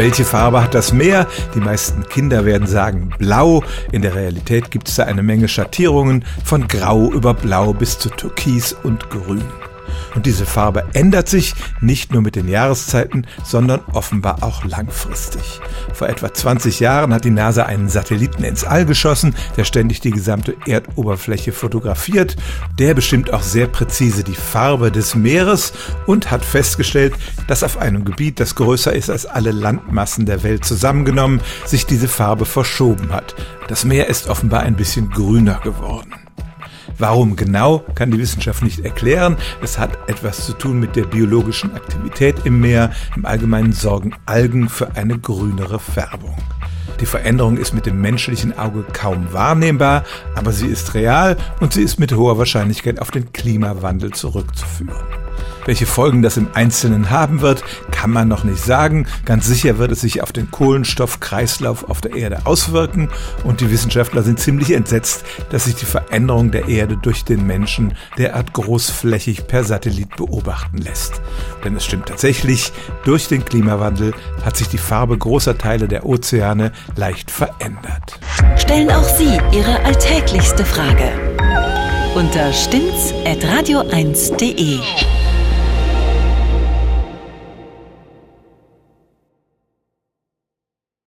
Welche Farbe hat das Meer? Die meisten Kinder werden sagen blau. In der Realität gibt es da eine Menge Schattierungen von grau über blau bis zu türkis und grün. Und diese Farbe ändert sich nicht nur mit den Jahreszeiten, sondern offenbar auch langfristig. Vor etwa 20 Jahren hat die NASA einen Satelliten ins All geschossen, der ständig die gesamte Erdoberfläche fotografiert. Der bestimmt auch sehr präzise die Farbe des Meeres und hat festgestellt, dass auf einem Gebiet, das größer ist als alle Landmassen der Welt zusammengenommen, sich diese Farbe verschoben hat. Das Meer ist offenbar ein bisschen grüner geworden. Warum genau, kann die Wissenschaft nicht erklären. Es hat etwas zu tun mit der biologischen Aktivität im Meer. Im Allgemeinen sorgen Algen für eine grünere Färbung. Die Veränderung ist mit dem menschlichen Auge kaum wahrnehmbar, aber sie ist real und sie ist mit hoher Wahrscheinlichkeit auf den Klimawandel zurückzuführen. Welche Folgen das im Einzelnen haben wird, kann man noch nicht sagen. Ganz sicher wird es sich auf den Kohlenstoffkreislauf auf der Erde auswirken und die Wissenschaftler sind ziemlich entsetzt, dass sich die Veränderung der Erde durch den Menschen derart großflächig per Satellit beobachten lässt. Denn es stimmt tatsächlich, durch den Klimawandel hat sich die Farbe großer Teile der Ozeane leicht verändert. Stellen auch Sie Ihre alltäglichste Frage unter stimmt's at radio1.de.